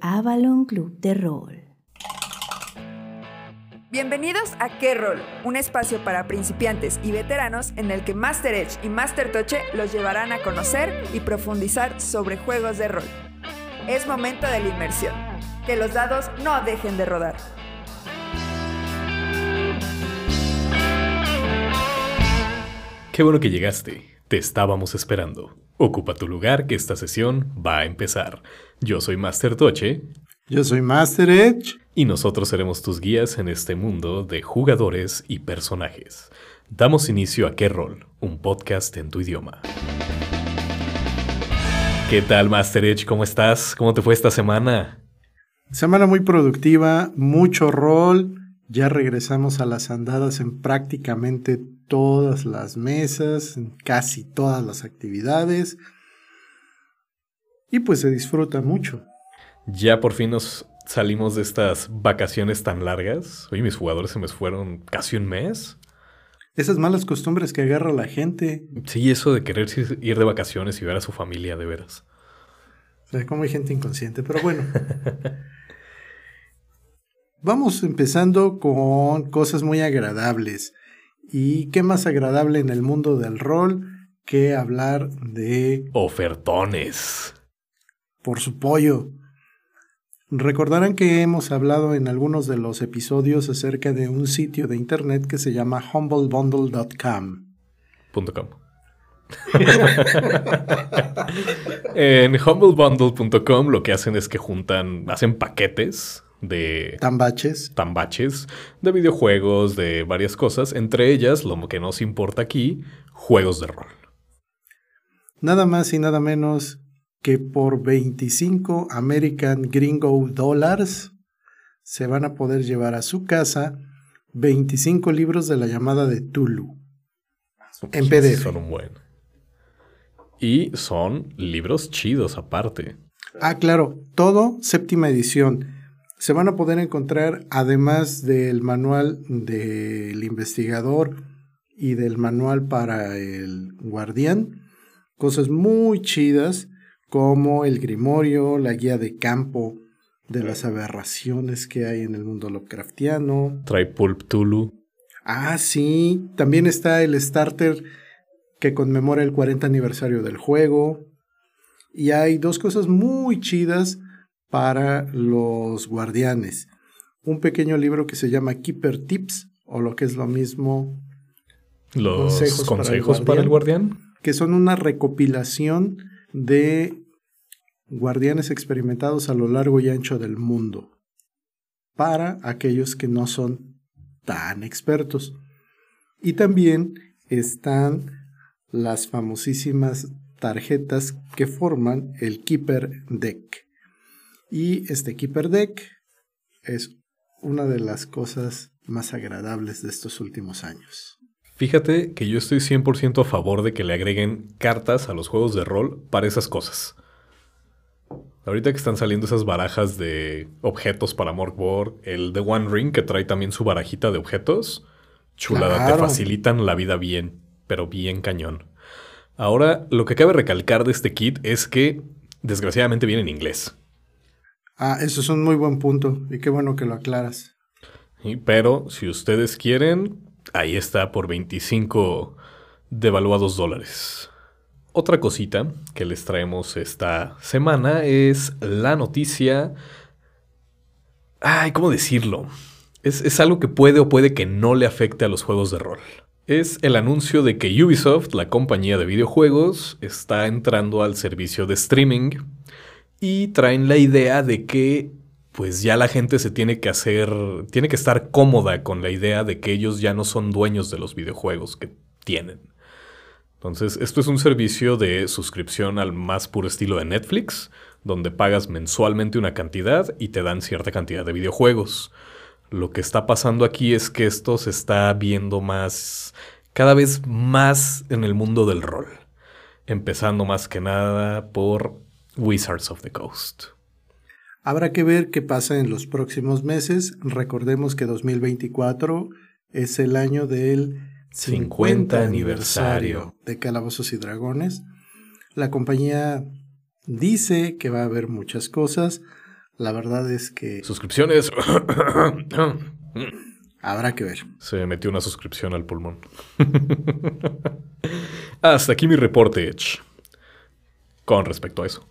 Avalon Club de Rol. Bienvenidos a Qué Rol, un espacio para principiantes y veteranos en el que Master Edge y Master Toche los llevarán a conocer y profundizar sobre juegos de rol. Es momento de la inmersión. Que los dados no dejen de rodar. Qué bueno que llegaste. Te estábamos esperando. Ocupa tu lugar que esta sesión va a empezar. Yo soy Master Toche. Yo soy Master Edge. Y nosotros seremos tus guías en este mundo de jugadores y personajes. Damos inicio a Qué Rol, un podcast en tu idioma. ¿Qué tal, Master Edge? ¿Cómo estás? ¿Cómo te fue esta semana? Semana muy productiva, mucho rol. Ya regresamos a las andadas en prácticamente todas las mesas, en casi todas las actividades. Y pues se disfruta mucho. Ya por fin nos salimos de estas vacaciones tan largas. Oye, mis jugadores se me fueron casi un mes. Esas malas costumbres que agarra la gente. Sí, eso de querer ir de vacaciones y ver a su familia de veras. O sea, como hay gente inconsciente, pero bueno. Vamos empezando con cosas muy agradables. ¿Y qué más agradable en el mundo del rol que hablar de... Ofertones. Por su pollo. Recordarán que hemos hablado en algunos de los episodios acerca de un sitio de internet que se llama humblebundle.com. .com. en humblebundle.com lo que hacen es que juntan, hacen paquetes de tambaches. tambaches de videojuegos, de varias cosas, entre ellas, lo que nos importa aquí, juegos de rol. Nada más y nada menos que por 25 American Gringo Dollars se van a poder llevar a su casa 25 libros de la llamada de Tulu. En PDF. Son un buen. Y son libros chidos aparte. Ah, claro, todo séptima edición. Se van a poder encontrar, además del manual del investigador y del manual para el guardián, cosas muy chidas como el grimorio, la guía de campo de las aberraciones que hay en el mundo Lovecraftiano. Trae Pulp Tulu. Ah, sí. También está el starter que conmemora el 40 aniversario del juego. Y hay dos cosas muy chidas para los guardianes. Un pequeño libro que se llama Keeper Tips, o lo que es lo mismo. Los consejos, para, el guardián, Que son una recopilación de guardianes experimentados a lo largo y ancho del mundo. Para aquellos que no son tan expertos. Y también están las famosísimas tarjetas que forman el Keeper Deck. Y este Keeper Deck es una de las cosas más agradables de estos últimos años. Fíjate que yo estoy 100% a favor de que le agreguen cartas a los juegos de rol para esas cosas. Ahorita que están saliendo esas barajas de objetos para Morkborg, el The One Ring que trae también su barajita de objetos, chulada, te facilitan la vida bien, pero bien cañón. Ahora, lo que cabe recalcar de este kit es que desgraciadamente viene en inglés. Ah, eso es un muy buen punto y qué bueno que lo aclaras. pero si ustedes quieren, ahí está por 25 devaluados dólares. Otra cosita que les traemos esta semana es la noticia... Ay, ¿cómo decirlo? Es, es, algo que puede o puede que no le afecte a los juegos de rol. Es el anuncio de que Ubisoft, la compañía de videojuegos, está entrando al servicio de streaming y traen la idea de que pues ya la gente se tiene que hacer, tiene que estar cómoda con la idea de que ellos ya no son dueños de los videojuegos que tienen. Entonces, esto es un servicio de suscripción al más puro estilo de Netflix, donde pagas mensualmente una cantidad y te dan cierta cantidad de videojuegos. Lo que está pasando aquí es que esto se está viendo más, cada vez más en el mundo del rol. Empezando más que nada por Wizards of the Coast. Habrá que ver qué pasa en los próximos meses. Recordemos que 2024 es el año del 50 aniversario de Calabozos y Dragones. La compañía dice que va a haber muchas cosas. La verdad es que Suscripciones. habrá que ver. Se metió una suscripción al pulmón. Hasta aquí mi reporte, Edge. Con respecto a eso.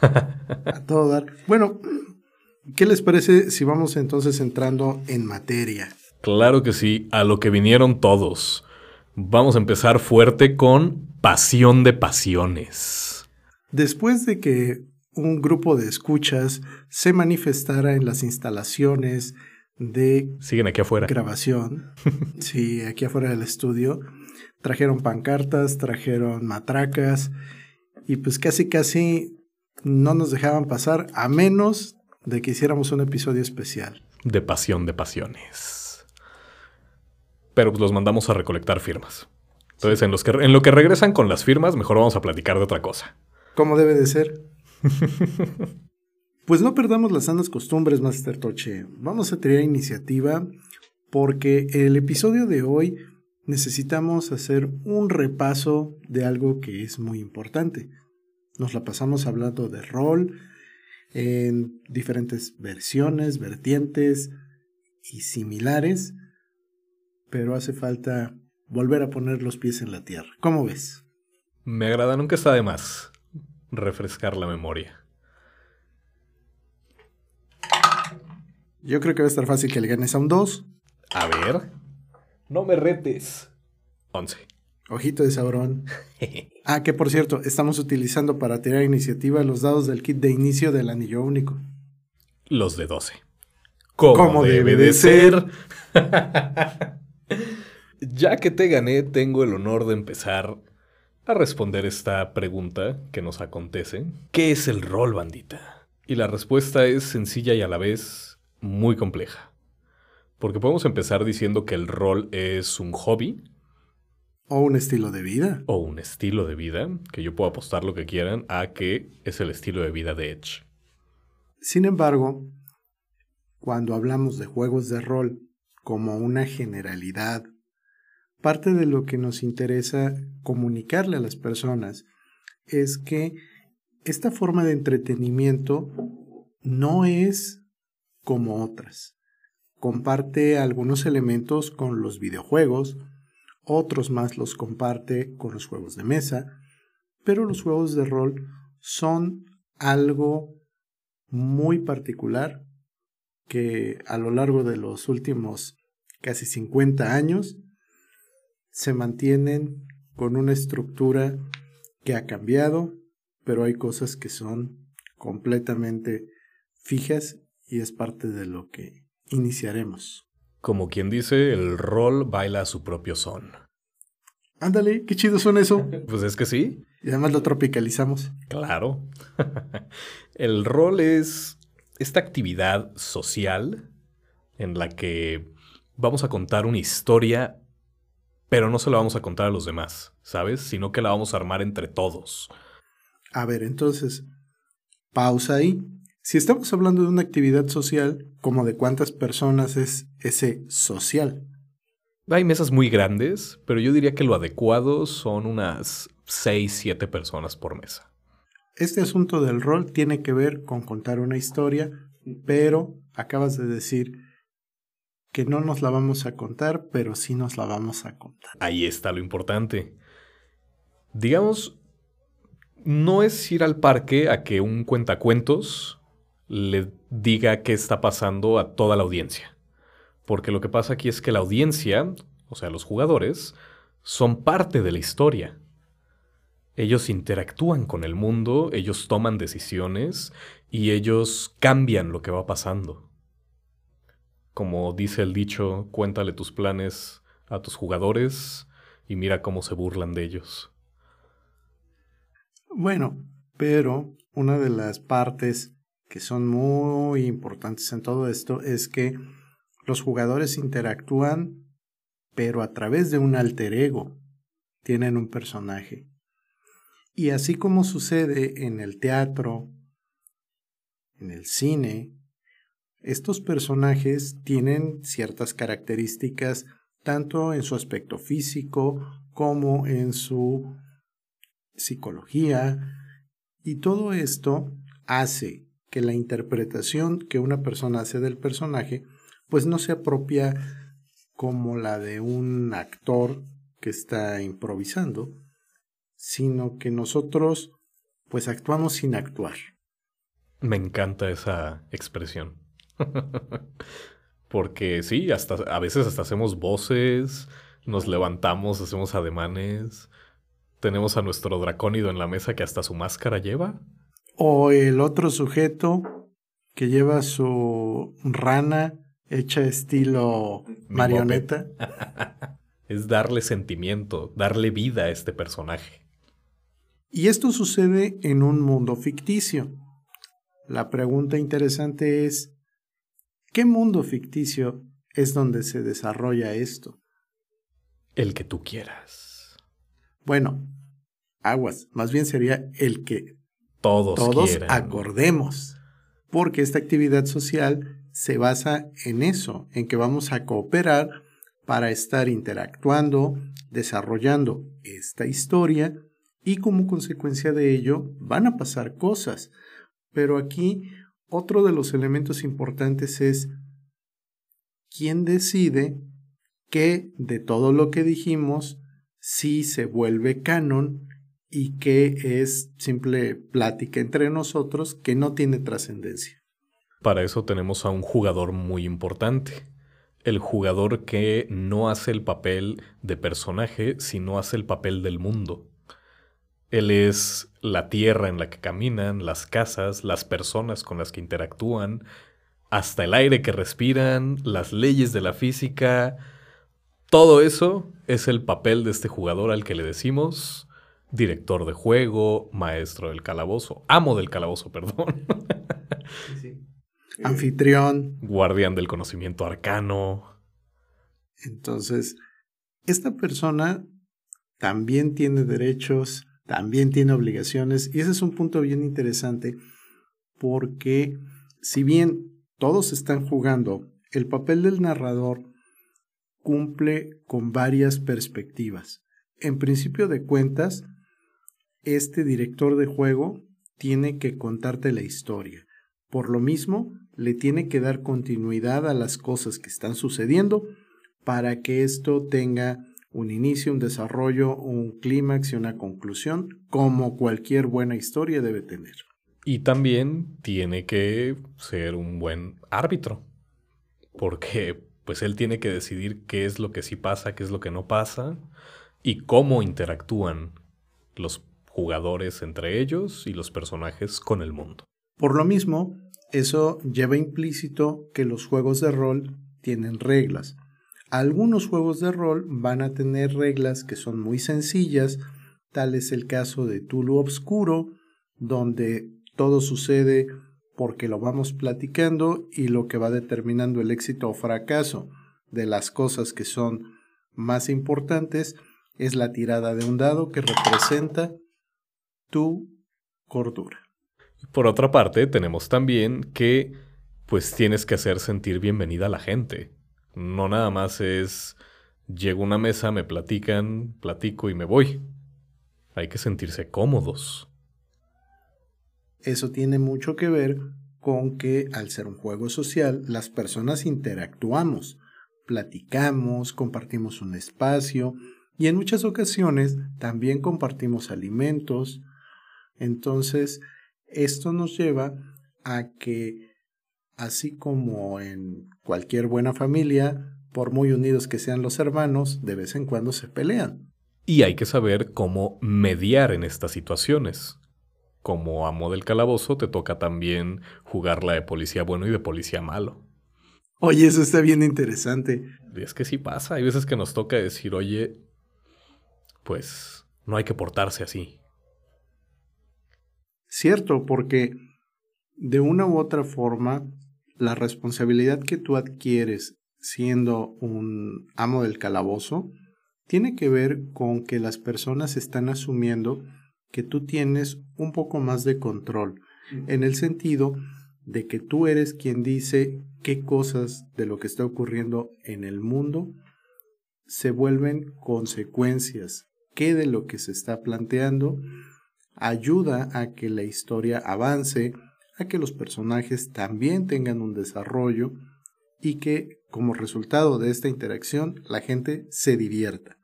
A todo dar. Bueno, ¿qué les parece si vamos entonces entrando en materia? Claro que sí, a lo que vinieron todos. Vamos a empezar fuerte con Pasión de Pasiones. Después de que un grupo de escuchas se manifestara en las instalaciones de Siguen aquí afuera. grabación, sí, aquí afuera del estudio, trajeron pancartas, trajeron matracas y pues casi casi no nos dejaban pasar a menos de que hiciéramos un episodio especial. De Pasión de Pasiones. Pero los mandamos a recolectar firmas. Entonces, en, los que, en lo que regresan con las firmas, mejor vamos a platicar de otra cosa. ¿Cómo debe de ser? pues no perdamos las sanas costumbres, Master Toche. Vamos a tener iniciativa porque el episodio de hoy necesitamos hacer un repaso de algo que es muy importante. Nos la pasamos hablando de rol en diferentes versiones, vertientes y similares, pero hace falta volver a poner los pies en la tierra. ¿Cómo ves? Me agrada, nunca está de más refrescar la memoria. Yo creo que va a estar fácil que le ganes a un 2. A ver. No me retes. 11. Ojito de sabrón. Ah, que por cierto, estamos utilizando para tirar iniciativa los dados del kit de inicio del anillo único. Los de 12. Como, Como debe debe de de ser. ya que te gané, tengo el honor de empezar a responder esta pregunta que nos acontece. ¿Qué es el rol, bandita? Y la respuesta es sencilla y a la vez muy compleja. Porque podemos empezar diciendo que el rol es un hobby O un estilo de vida. o un estilo de vida, que yo puedo apostar lo que quieran a que es el estilo de vida de Edge. Sin embargo, cuando hablamos de juegos de rol como una generalidad, parte de lo que nos interesa comunicarle a las personas es que esta forma de entretenimiento no es como otras. Comparte algunos elementos con los videojuegos, otros más los comparte con los juegos de mesa, pero los juegos de rol son algo muy particular que a lo largo de los últimos casi 50 años se mantienen con una estructura que ha cambiado, pero hay cosas que son completamente fijas y es parte de lo que iniciaremos. Como quien dice, el rol baila a su propio son. Ándale, qué chido son eso. Pues es que sí, Y además lo tropicalizamos. claro. el rol es esta actividad social en la que vamos a contar una historia, pero no se la vamos a contar a los demás, ¿sabes? Sino que la vamos a armar entre todos. A ver, entonces, pausa ahí. Si estamos hablando de una actividad social, ¿como de cuántas personas es ese social? Hay mesas muy grandes, pero yo diría que lo adecuado son unas 6, 7 personas por mesa. Este asunto del rol tiene que ver con contar una historia, pero acabas de decir que no nos la vamos a contar, pero sí nos la vamos a contar. Ahí está lo importante. Digamos, no es ir al parque a que un cuentacuentos le diga qué está pasando a toda la audiencia. Porque lo que pasa aquí es que la audiencia, o sea, los jugadores, son parte de la historia. Ellos interactúan con el mundo, ellos toman decisiones y ellos cambian lo que va pasando. Como dice el dicho, cuéntale tus planes a tus jugadores y mira cómo se burlan de ellos. Bueno, pero una de las partes que son muy importantes en todo esto es que los jugadores interactúan, pero a través de un alter ego. Tienen un personaje. Y así como sucede en el teatro, en el cine, estos personajes tienen ciertas características tanto en su aspecto físico como en su psicología y todo esto hace que la interpretación que una persona hace del personaje pues no se apropia como la de un actor que está improvisando, sino que nosotros pues actuamos sin actuar. Me encanta esa expresión. Porque sí, hasta a veces hasta hacemos voces, nos levantamos, hacemos ademanes, tenemos a nuestro dracónido en la mesa que hasta su máscara lleva. O el otro sujeto que lleva su rana hecha estilo marioneta. es darle sentimiento, darle vida a este personaje. Y esto sucede en un mundo ficticio. La pregunta interesante es, ¿qué mundo ficticio es donde se desarrolla esto? El que tú quieras. Bueno, aguas, más bien sería el que todos, todos acordemos, porque esta actividad social se basa en eso, en que vamos a cooperar para estar interactuando, desarrollando esta historia y como consecuencia de ello van a pasar cosas. Pero aquí otro de los elementos importantes es quién decide que de todo lo que dijimos sí se vuelve canon y que es simple plática entre nosotros que no tiene trascendencia. Para eso tenemos a un jugador muy importante. El jugador que no hace el papel de personaje, sino hace el papel del mundo. Él es la tierra en la que caminan, las casas, las personas con las que interactúan, hasta el aire que respiran, las leyes de la física. Todo eso es el papel de este jugador al que le decimos director de juego, maestro del calabozo, amo del calabozo, perdón. anfitrión. Guardián del conocimiento arcano. Entonces, esta persona también tiene derechos, también tiene obligaciones, y ese es un punto bien interesante, porque si bien todos están jugando, el papel del narrador cumple con varias perspectivas. En principio de cuentas, este director de juego tiene que contarte la historia. Por lo mismo, le tiene que dar continuidad a las cosas que están sucediendo para que esto tenga un inicio, un desarrollo, un clímax y una conclusión, como cualquier buena historia debe tener. Y también tiene que ser un buen árbitro, porque pues él tiene que decidir qué es lo que sí pasa, qué es lo que no pasa y cómo interactúan los jugadores entre ellos y los personajes con el mundo. Por lo mismo, eso lleva implícito que los juegos de rol tienen reglas. Algunos juegos de rol van a tener reglas que son muy sencillas, tal es el caso de Tulu Obscuro, donde todo sucede porque lo vamos platicando y lo que va determinando el éxito o fracaso de las cosas que son más importantes es la tirada de un dado que representa tu cordura. Por otra parte, tenemos también que pues tienes que hacer sentir bienvenida a la gente. No nada más es llego a una mesa, me platican, platico y me voy. Hay que sentirse cómodos. Eso tiene mucho que ver con que al ser un juego social, las personas interactuamos, platicamos, compartimos un espacio y en muchas ocasiones también compartimos alimentos. Entonces, esto nos lleva a que, así como en cualquier buena familia, por muy unidos que sean los hermanos, de vez en cuando se pelean. Y hay que saber cómo mediar en estas situaciones. Como amo del calabozo, te toca también jugar la de policía bueno y de policía malo. Oye, eso está bien interesante. Y es que sí pasa. Hay veces que nos toca decir, oye, pues no hay que portarse así. Cierto, porque de una u otra forma, la responsabilidad que tú adquieres siendo un amo del calabozo tiene que ver con que las personas están asumiendo que tú tienes un poco más de control, en el sentido de que tú eres quien dice qué cosas de lo que está ocurriendo en el mundo se vuelven consecuencias, qué de lo que se está planteando ayuda a que la historia avance, a que los personajes también tengan un desarrollo y que como resultado de esta interacción la gente se divierta.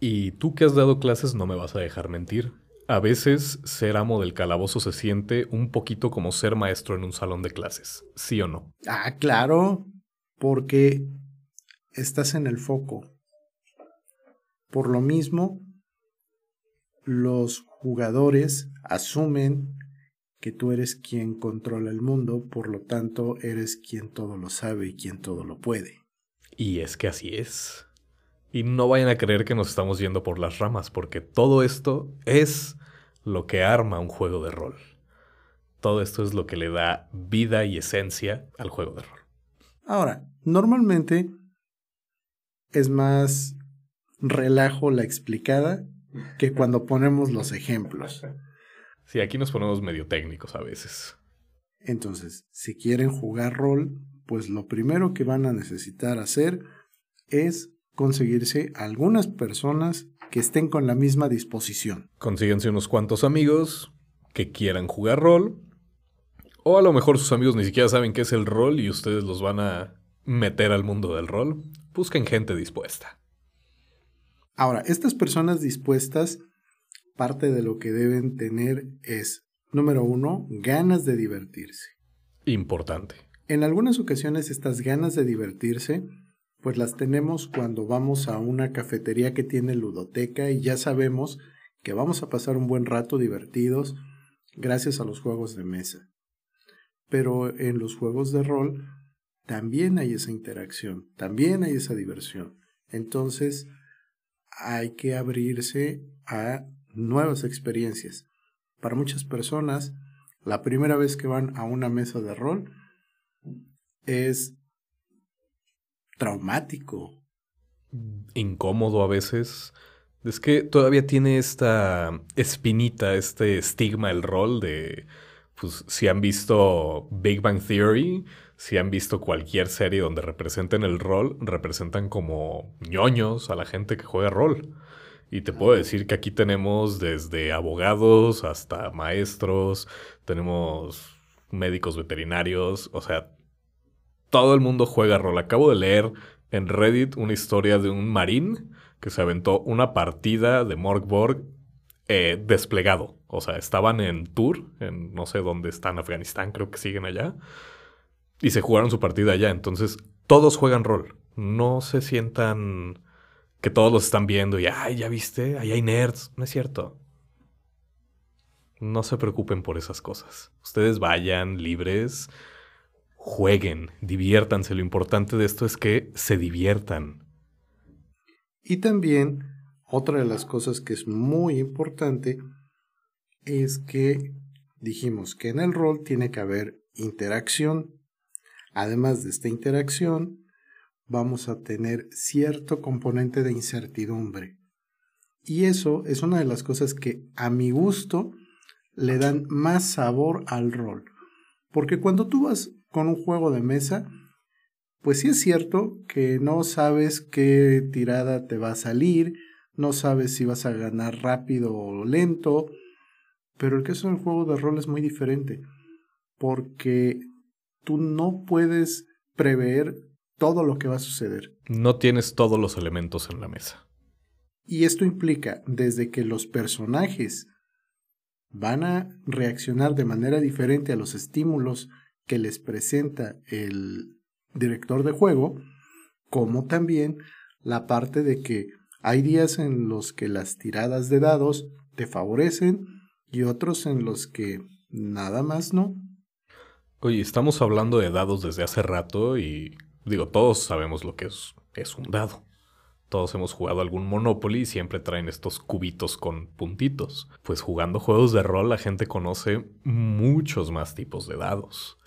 Y tú que has dado clases no me vas a dejar mentir. A veces ser amo del calabozo se siente un poquito como ser maestro en un salón de clases, ¿sí o no? Ah, claro, porque estás en el foco. Por lo mismo, los jugadores asumen que tú eres quien controla el mundo, por lo tanto eres quien todo lo sabe y quien todo lo puede. Y es que así es. Y no vayan a creer que nos estamos yendo por las ramas, porque todo esto es lo que arma un juego de rol. Todo esto es lo que le da vida y esencia al juego de rol. Ahora, normalmente es más relajo la explicada que cuando ponemos los ejemplos. Sí, aquí nos ponemos medio técnicos a veces. Entonces, si quieren jugar rol, pues lo primero que van a necesitar hacer es conseguirse algunas personas que estén con la misma disposición. Consíguense unos cuantos amigos que quieran jugar rol. O a lo mejor sus amigos ni siquiera saben qué es el rol y ustedes los van a meter al mundo del rol. Busquen gente dispuesta. Ahora, estas personas dispuestas, parte de lo que deben tener es, número uno, ganas de divertirse. Importante. En algunas ocasiones estas ganas de divertirse, pues las tenemos cuando vamos a una cafetería que tiene ludoteca y ya sabemos que vamos a pasar un buen rato divertidos gracias a los juegos de mesa. Pero en los juegos de rol también hay esa interacción, también hay esa diversión. Entonces, hay que abrirse a nuevas experiencias. Para muchas personas, la primera vez que van a una mesa de rol es traumático. Incómodo a veces. Es que todavía tiene esta espinita, este estigma el rol de, pues si han visto Big Bang Theory, si han visto cualquier serie donde representen el rol, representan como ñoños a la gente que juega rol. Y te puedo decir que aquí tenemos desde abogados hasta maestros, tenemos médicos veterinarios, o sea, todo el mundo juega rol. Acabo de leer en Reddit una historia de un marín que se aventó una partida de Morgborg eh, desplegado. O sea, estaban en tour, en no sé dónde están, Afganistán, creo que siguen allá y se jugaron su partida allá. Entonces, todos juegan rol. No se sientan que todos los están viendo y, ay, ya viste, ahí hay nerds. No es cierto. No se preocupen por esas cosas. Ustedes vayan libres, jueguen, diviértanse. Lo importante de esto es que se diviertan. Y también, otra de las cosas que es muy importante es que dijimos que en el rol tiene que haber interacción Además de esta interacción, vamos a tener cierto componente de incertidumbre. Y eso es una de las cosas que a mi gusto le dan más sabor al rol. Porque cuando tú vas con un juego de mesa, pues sí es cierto que no sabes qué tirada te va a salir, no sabes si vas a ganar rápido o lento, pero el caso del juego de rol es muy diferente, porque tú no puedes prever todo lo que va a suceder. No tienes todos los elementos en la mesa. Y esto implica desde que los personajes van a reaccionar de manera diferente a los estímulos que les presenta el director de juego, como también la parte de que hay días en los que las tiradas de dados te favorecen y otros en los que nada más no. Oye, estamos hablando de dados desde hace rato y digo, todos sabemos lo que es, es un dado. Todos hemos jugado algún Monopoly y siempre traen estos cubitos con puntitos. Pues jugando juegos de rol la gente conoce muchos más tipos de dados.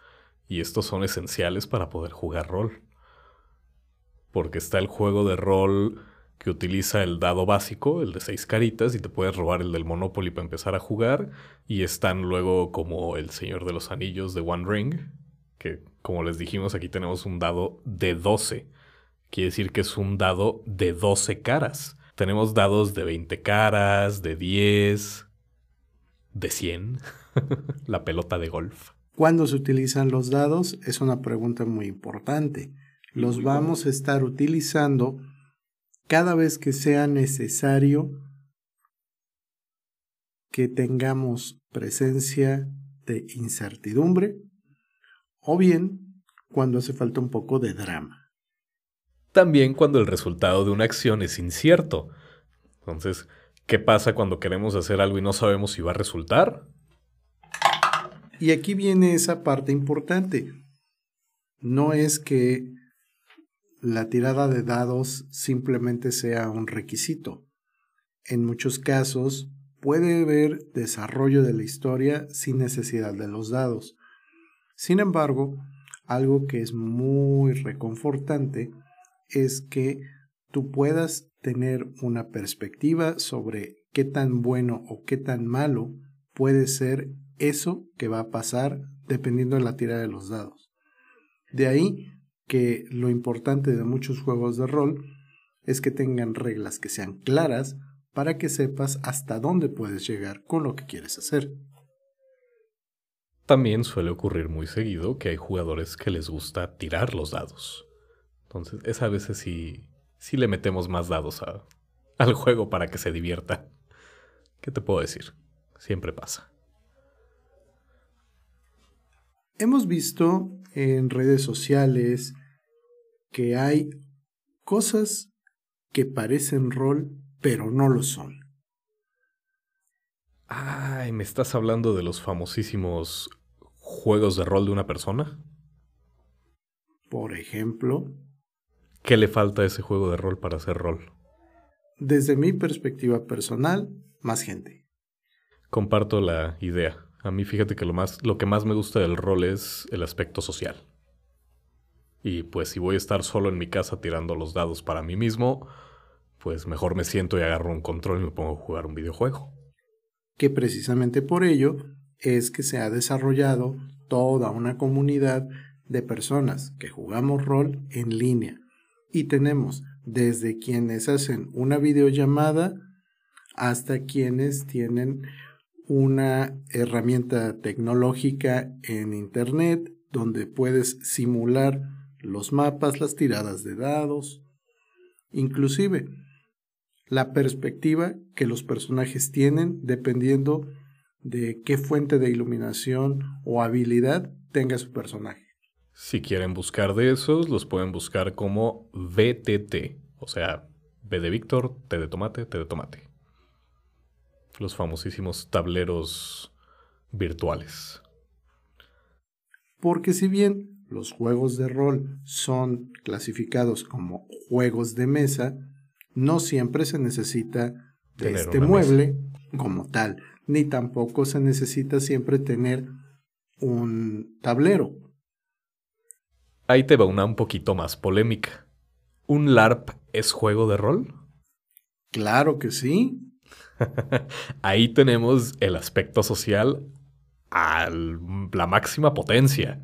Y estos son esenciales para poder jugar rol. Porque está el juego de rol que utiliza el dado básico, el de seis caritas, y te puedes robar el del Monopoly para empezar a jugar. Y están luego como el Señor de los Anillos de One Ring, que como les dijimos aquí tenemos un dado de 12. Quiere decir que es un dado de 12 caras. Tenemos dados de 20 caras, de 10, de 100. la pelota de golf. ¿Cuándo se utilizan los dados? Es una pregunta muy importante. Los vamos a estar utilizando cada vez que sea necesario que tengamos presencia de incertidumbre o bien cuando hace falta un poco de drama. También cuando el resultado de una acción es incierto. Entonces, ¿qué pasa cuando queremos hacer algo y no sabemos si va a resultar? Y aquí viene esa parte importante. No es que la tirada de dados simplemente sea un requisito. En muchos casos puede haber desarrollo de la historia sin necesidad de los dados. Sin embargo, algo que es muy reconfortante es que tú puedas tener una perspectiva sobre qué tan bueno o qué tan malo puede ser eso que va a pasar dependiendo de la tirada de los dados. De ahí que lo importante de muchos juegos de rol es que tengan reglas que sean claras para que sepas hasta dónde puedes llegar con lo que quieres hacer. También suele ocurrir muy seguido que hay jugadores que les gusta tirar los dados. Entonces, es a veces sí, sí le metemos más dados al juego para que se divierta. ¿Qué te puedo decir? Siempre pasa. Hemos visto en redes sociales que hay cosas que parecen rol, pero no lo son. Ay, ¿me estás hablando de los famosísimos juegos de rol de una persona? Por ejemplo. ¿Qué le falta a ese juego de rol para hacer rol? Desde mi perspectiva personal, más gente. Comparto la idea. A mí fíjate que lo, más, lo que más me gusta del rol es el aspecto social. Y pues si voy a estar solo en mi casa tirando los dados para mí mismo, pues mejor me siento y agarro un control y me pongo a jugar un videojuego. Que precisamente por ello es que se ha desarrollado toda una comunidad de personas que jugamos rol en línea. Y tenemos desde quienes hacen una videollamada hasta quienes tienen una herramienta tecnológica en Internet donde puedes simular los mapas, las tiradas de dados, inclusive la perspectiva que los personajes tienen dependiendo de qué fuente de iluminación o habilidad tenga su personaje. Si quieren buscar de esos, los pueden buscar como VTT, o sea, V de Víctor, T de tomate, T de tomate los famosísimos tableros virtuales. Porque si bien los juegos de rol son clasificados como juegos de mesa, no siempre se necesita de este mueble como tal, ni tampoco se necesita siempre tener un tablero. Ahí te va una un poquito más polémica. ¿Un LARP es juego de rol? Claro que sí. Ahí tenemos el aspecto social a la máxima potencia.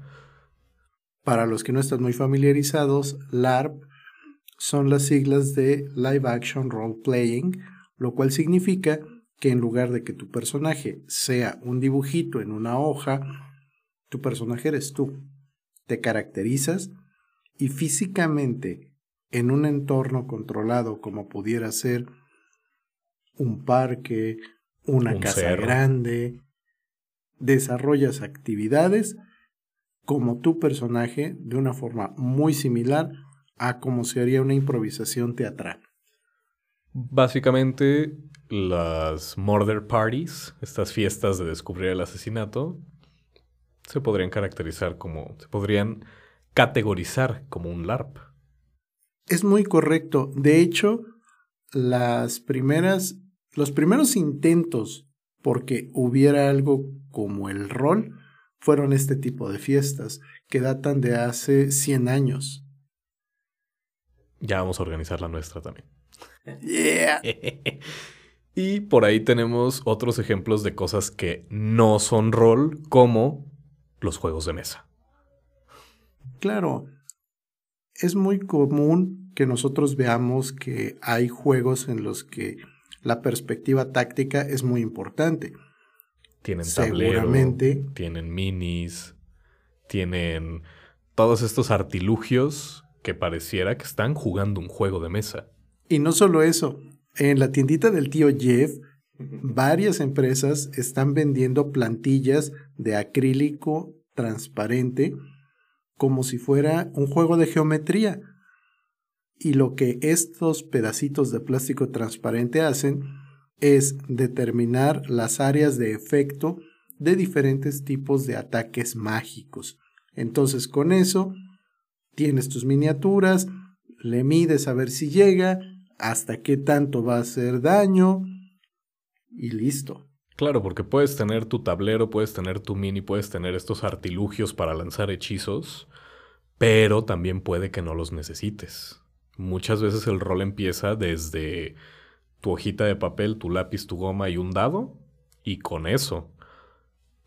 Para los que no están muy familiarizados, LARP son las siglas de Live Action Role Playing, lo cual significa que en lugar de que tu personaje sea un dibujito en una hoja, tu personaje eres tú. Te caracterizas y físicamente en un entorno controlado como pudiera ser un parque, una casa grande, desarrollas actividades como tu personaje de una forma muy similar a como se haría una improvisación teatral. Básicamente, las murder parties, estas fiestas de descubrir el asesinato, se podrían caracterizar como, se podrían categorizar como un LARP. Es muy correcto. De hecho, las primeras los primeros intentos porque hubiera algo como el rol fueron este tipo de fiestas que datan de hace 100 años. Ya vamos a organizar la nuestra también. Yeah. y por ahí tenemos otros ejemplos de cosas que no son rol, como los juegos de mesa. Claro, es muy común que nosotros veamos que hay juegos en los que la perspectiva táctica es muy importante. Tienen tablero, Seguramente. tienen minis, tienen todos estos artilugios que pareciera que están jugando un juego de mesa. Y no solo eso, en la tiendita del tío Jeff, varias empresas están vendiendo plantillas de acrílico transparente como si fuera un juego de geometría. Y lo que estos pedacitos de plástico transparente hacen es determinar las áreas de efecto de diferentes tipos de ataques mágicos. Entonces con eso tienes tus miniaturas, le mides a ver si llega, hasta qué tanto va a hacer daño y listo. Claro, porque puedes tener tu tablero, puedes tener tu mini, puedes tener estos artilugios para lanzar hechizos, pero también puede que no los necesites. Muchas veces el rol empieza desde tu hojita de papel, tu lápiz, tu goma y un dado, y con eso.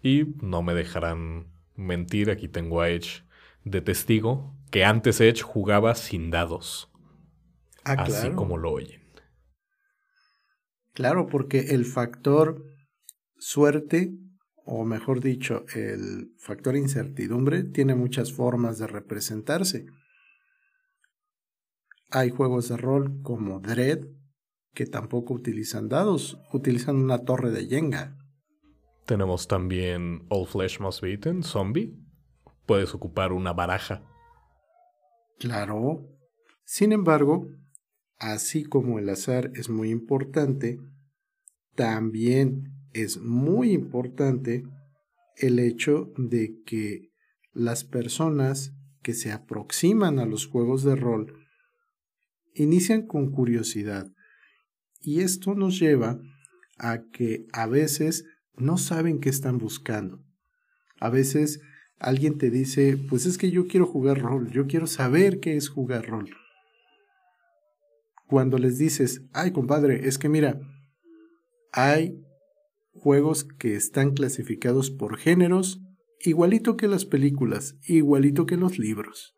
Y no me dejarán mentir, aquí tengo a Edge de testigo, que antes Edge jugaba sin dados, Ah, así claro. como lo oyen. Claro, porque el factor suerte, o mejor dicho, el factor incertidumbre, tiene muchas formas de representarse. Hay juegos de rol como Dread, que tampoco utilizan dados, utilizan una torre de Jenga. Tenemos también All Flesh Must Be Eaten, Zombie. Puedes ocupar una baraja. Claro. Sin embargo, así como el azar es muy importante, también es muy importante el hecho de que las personas que se aproximan a los juegos de rol inician con curiosidad. Y esto nos lleva a que a veces no saben qué están buscando. A veces alguien te dice, pues es que yo quiero jugar rol, yo quiero saber qué es jugar rol. Cuando les dices, ay compadre, es que mira, hay juegos que están clasificados por géneros, igualito que las películas, igualito que los libros.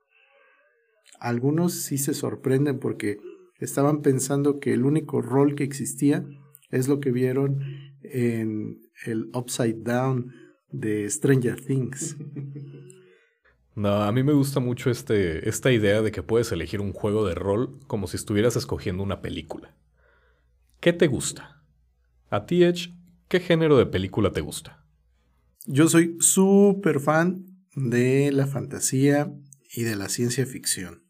Algunos sí se sorprenden porque estaban pensando que el único rol que existía es lo que vieron en el Upside Down de Stranger Things. No, a mí me gusta mucho este, esta idea de que puedes elegir un juego de rol como si estuvieras escogiendo una película. ¿Qué te gusta? A ti, Edge, ¿qué género de película te gusta? Yo soy súper fan de la fantasía y de la ciencia ficción.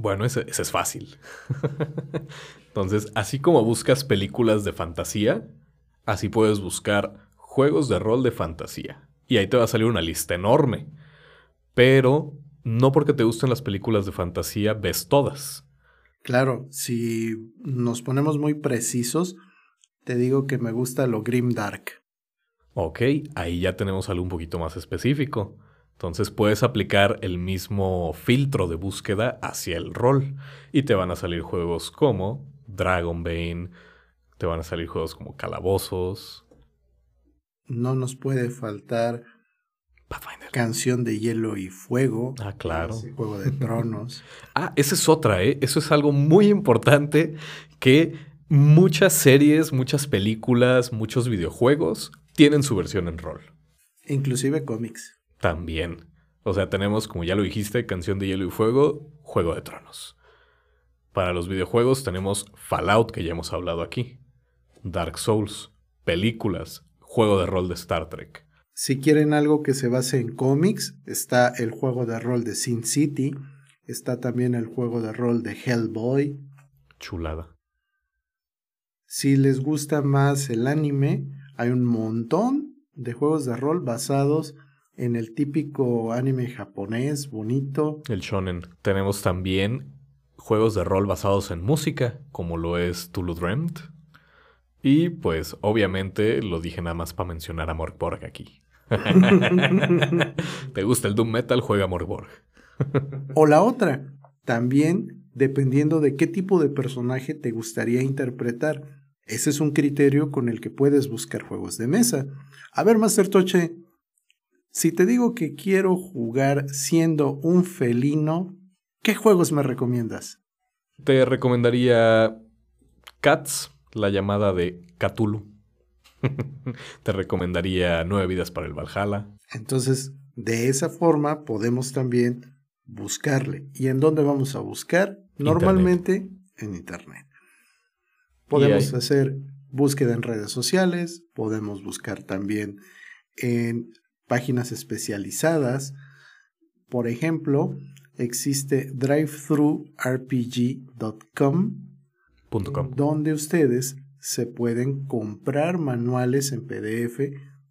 Bueno, ese, ese es fácil. Entonces, así como buscas películas de fantasía, así puedes buscar juegos de rol de fantasía. Y ahí te va a salir una lista enorme. Pero no porque te gusten las películas de fantasía ves todas. Claro, si nos ponemos muy precisos, te digo que me gusta lo grim dark. Ok, ahí ya tenemos algo un poquito más específico. Entonces puedes aplicar el mismo filtro de búsqueda hacia el rol y te van a salir juegos como Dragonbane, te van a salir juegos como Calabozos, No nos puede faltar Pathfinder. canción de hielo y fuego. Ah, claro. Juego de Tronos. Ah, esa es otra, ¿eh? Eso es algo muy importante que muchas series, muchas películas, muchos videojuegos tienen su versión en rol. Inclusive cómics. También. O sea, tenemos, como ya lo dijiste, Canción de Hielo y Fuego, Juego de Tronos. Para los videojuegos tenemos Fallout, que ya hemos hablado aquí. Dark Souls, películas, juego de rol de Star Trek. Si quieren algo que se base en cómics, está el juego de rol de Sin City, está también el juego de rol de Hellboy. Chulada. Si les gusta más el anime, hay un montón de juegos de rol basados en el típico anime japonés bonito. El shonen. Tenemos también juegos de rol basados en música, como lo es Tulu Dreamt. Y pues, obviamente, lo dije nada más para mencionar a Morgborg aquí. ¿Te gusta el Doom Metal? Juega Morgborg. O la otra, también dependiendo de qué tipo de personaje te gustaría interpretar. Ese es un criterio con el que puedes buscar juegos de mesa. A ver, Master Toche, si te digo que quiero jugar siendo un felino, ¿qué juegos me recomiendas? Te recomendaría Cats, la llamada de Cthulhu. Te recomendaría Nueve Vidas para el Valhalla. Entonces, de esa forma podemos también buscarle. ¿Y en dónde vamos a buscar? Normalmente en Internet. Podemos hacer búsqueda en redes sociales, podemos buscar también en páginas especializadas. Por ejemplo, existe drivethrurpg.com donde ustedes se pueden comprar manuales en PDF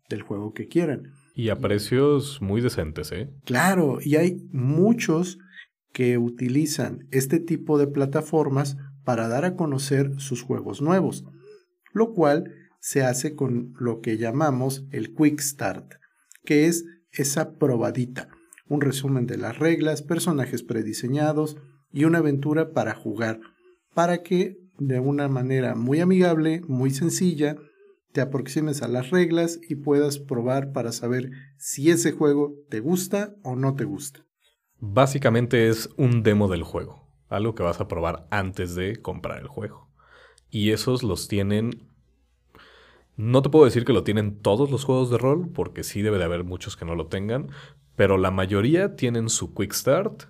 del juego que quieran. Y a precios muy decentes, ¿eh? Claro, y hay muchos que utilizan este tipo de plataformas para dar a conocer sus juegos nuevos, lo cual se hace con lo que llamamos el Quick Start, que es esa probadita, un resumen de las reglas, personajes prediseñados y una aventura para jugar, para que de una manera muy amigable, muy sencilla, te aproximes a las reglas y puedas probar para saber si ese juego te gusta o no te gusta. Básicamente es un demo del juego, algo que vas a probar antes de comprar el juego. Y esos los tienen... No te puedo decir que lo tienen todos los juegos de rol, porque sí debe de haber muchos que no lo tengan, pero la mayoría tienen su Quick Start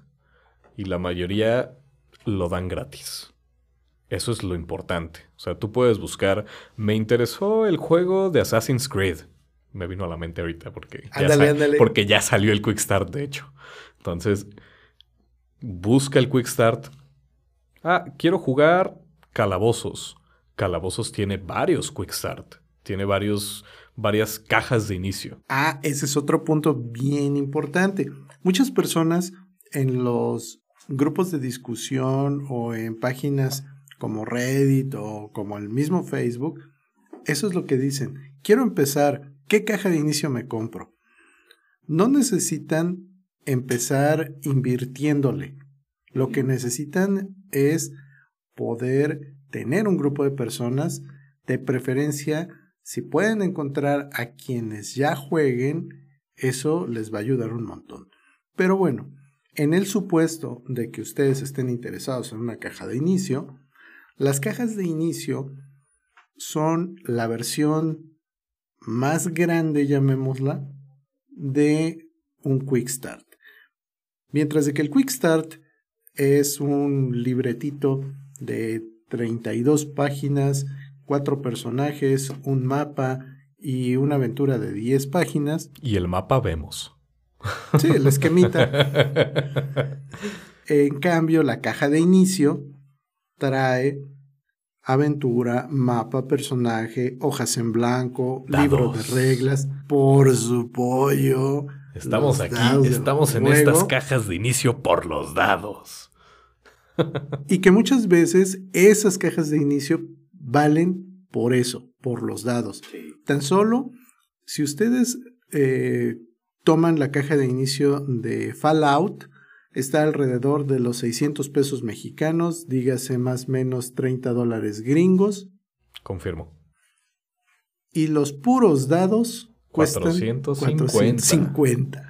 y la mayoría lo dan gratis. Eso es lo importante. O sea, tú puedes buscar, me interesó el juego de Assassin's Creed. Me vino a la mente ahorita porque, ya, porque ya salió el Quick Start, de hecho. Entonces, busca el Quick Start. Ah, quiero jugar Calabozos. Calabozos tiene varios Quick Start. Tiene varios, varias cajas de inicio. Ah, ese es otro punto bien importante. Muchas personas en los grupos de discusión o en páginas como Reddit o como el mismo Facebook, eso es lo que dicen. Quiero empezar, ¿qué caja de inicio me compro? No necesitan empezar invirtiéndole. Lo que necesitan es poder tener un grupo de personas, de preferencia, si pueden encontrar a quienes ya jueguen, eso les va a ayudar un montón. Pero bueno, en el supuesto de que ustedes estén interesados en una caja de inicio, las cajas de inicio son la versión más grande, llamémosla, de un Quick Start. Mientras de que el Quick Start es un libretito de 32 páginas, cuatro personajes, un mapa y una aventura de 10 páginas. Y el mapa vemos. Sí, el esquemita. en cambio, la caja de inicio trae aventura, mapa, personaje, hojas en blanco, libro de reglas, por su pollo. Estamos aquí, estamos en estas cajas de inicio por los dados. y que muchas veces esas cajas de inicio valen por eso, por los dados. Tan solo si ustedes eh, toman la caja de inicio de Fallout, está alrededor de los 600 pesos mexicanos, dígase más o menos 30 dólares gringos. Confirmo. Y los puros dados cuestan 450. 450.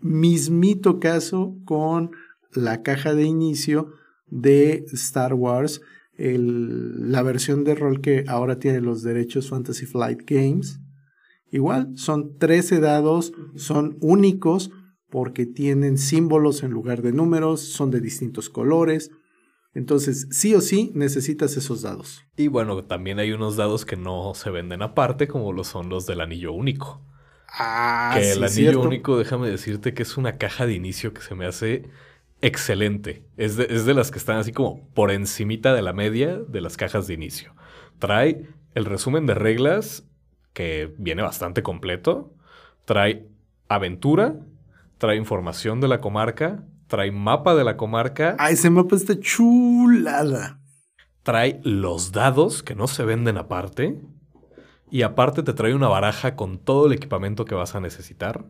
Mismito caso con la caja de inicio de Star Wars, la versión de rol que ahora tiene los derechos Fantasy Flight Games. Igual, son 13 dados, son únicos, porque tienen símbolos en lugar de números, son de distintos colores. Entonces, sí o sí necesitas esos dados. Y bueno, también hay unos dados que no se venden aparte, como lo son los del anillo único. Ah, que el anillo único, déjame decirte que es una caja de inicio que se me hace excelente. Es de, es de las que están así como por encimita de la media de las cajas de inicio. Trae el resumen de reglas, que viene bastante completo. Trae aventura, trae información de la comarca, trae mapa de la comarca. Ah, ese mapa está chulada. Trae los dados que no se venden aparte. Y aparte te trae una baraja con todo el equipamiento que vas a necesitar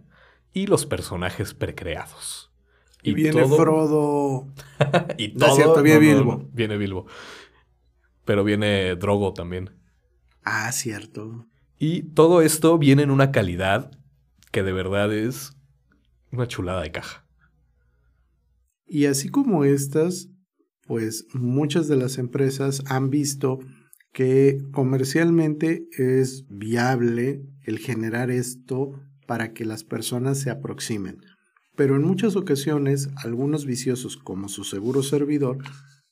y los personajes precreados. Y, viene Frodo. y todo. viene Bilbo. viene Bilbo. Pero viene Drogo también. Ah, cierto. Y todo esto viene en una calidad que de verdad es una chulada de caja. Y así como estas, pues muchas de las empresas han visto que comercialmente es viable el generar esto para que las personas se aproximen. Pero en muchas ocasiones, algunos viciosos, como su seguro servidor,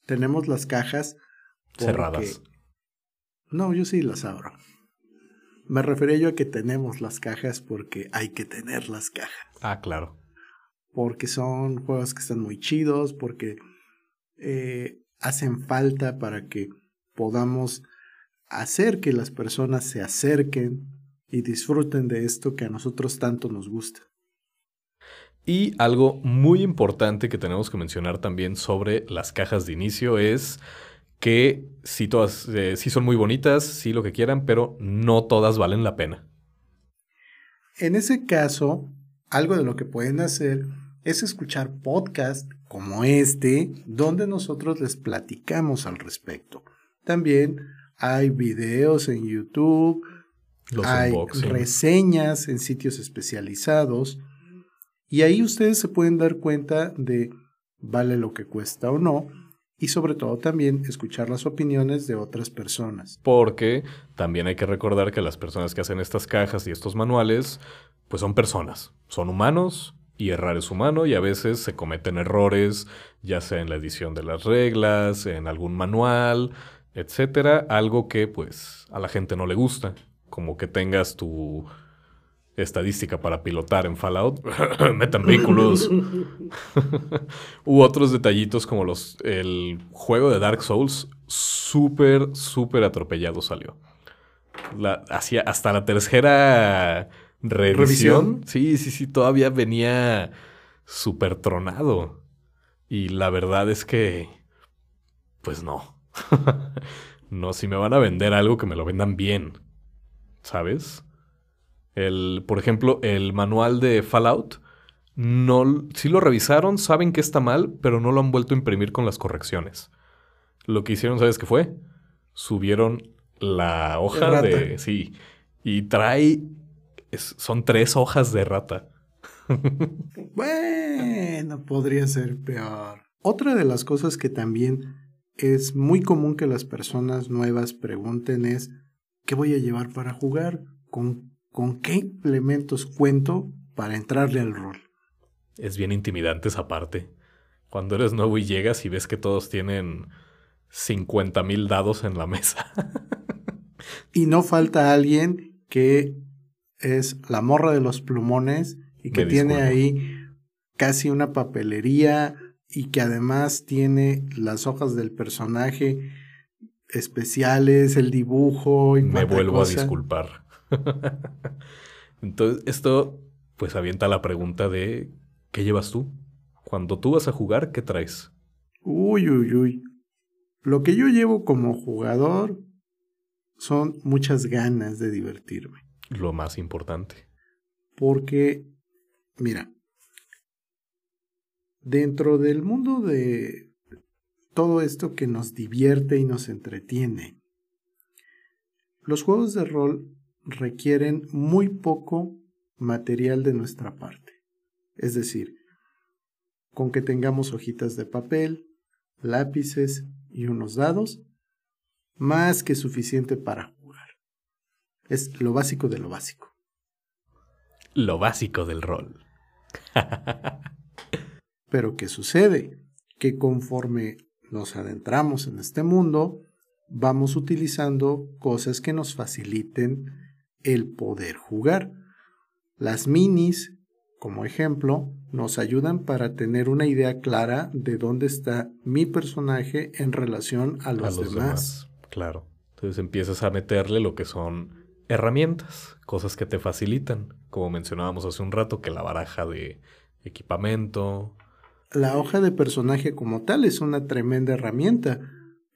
tenemos las cajas cerradas. No, yo sí las abro. Me refería yo a que tenemos las cajas porque hay que tener las cajas. Ah, claro. Porque son juegos que están muy chidos, porque eh, hacen falta para que podamos hacer que las personas se acerquen y disfruten de esto que a nosotros tanto nos gusta. Y algo muy importante que tenemos que mencionar también sobre las cajas de inicio es que sí, todas, eh, sí son muy bonitas, sí lo que quieran, pero no todas valen la pena. En ese caso, algo de lo que pueden hacer es escuchar podcasts como este, donde nosotros les platicamos al respecto. También hay videos en YouTube, hay reseñas en sitios especializados y ahí ustedes se pueden dar cuenta de vale lo que cuesta o no y sobre todo también escuchar las opiniones de otras personas. Porque también hay que recordar que las personas que hacen estas cajas y estos manuales, pues son personas, son humanos y errar es humano y a veces se cometen errores, ya sea en la edición de las reglas, en algún manual, etcétera, algo que pues a la gente no le gusta, como que tengas tu estadística para pilotar en Fallout, metan vehículos. U otros detallitos como los el juego de Dark Souls, súper, súper atropellado salió. La, hacia, hasta la tercera revisión, Sí, sí, sí, todavía venía súper tronado. Y la verdad es que, pues no. no, si me van a vender algo, que me lo vendan bien. ¿Sabes? El, por ejemplo, el manual de Fallout, no, sí lo revisaron, saben que está mal, pero no lo han vuelto a imprimir con las correcciones. Lo que hicieron, ¿sabes qué fue? Subieron la hoja de... Sí. Y trae... son tres hojas de rata. bueno, podría ser peor. Otra de las cosas que también es muy común que las personas nuevas pregunten es, ¿qué voy a llevar para jugar? ¿Con con qué elementos cuento para entrarle al rol. Es bien intimidante esa parte. Cuando eres nuevo y llegas y ves que todos tienen 50 mil dados en la mesa. y no falta alguien que es la morra de los plumones y que tiene ahí casi una papelería y que además tiene las hojas del personaje especiales, el dibujo y Me vuelvo a disculpar. Entonces, esto pues avienta la pregunta de ¿qué llevas tú? Cuando tú vas a jugar, ¿qué traes? Uy, uy, uy. Lo que yo llevo como jugador son muchas ganas de divertirme. Lo más importante. Porque, mira, dentro del mundo de todo esto que nos divierte y nos entretiene, los juegos de rol requieren muy poco material de nuestra parte. Es decir, con que tengamos hojitas de papel, lápices y unos dados, más que suficiente para jugar. Es lo básico de lo básico. Lo básico del rol. Pero ¿qué sucede? Que conforme nos adentramos en este mundo, vamos utilizando cosas que nos faciliten el poder jugar. Las minis, como ejemplo, nos ayudan para tener una idea clara de dónde está mi personaje en relación a los, demás. Claro. Entonces empiezas a meterle lo que son herramientas, cosas que te facilitan, como mencionábamos hace un rato, que la baraja de equipamiento. La hoja de personaje como tal es una tremenda herramienta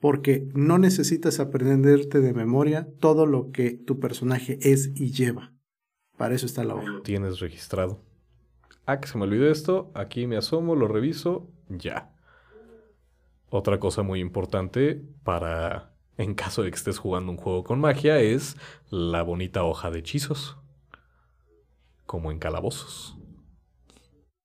porque no necesitas aprenderte de memoria todo lo que tu personaje es y lleva. Para eso está la hoja. Tienes registrado. Ah, que se me olvidó esto, aquí me asomo, lo reviso, ya. Otra cosa muy importante para, en caso de que estés jugando un juego con magia, es la bonita hoja de hechizos. Como en calabozos.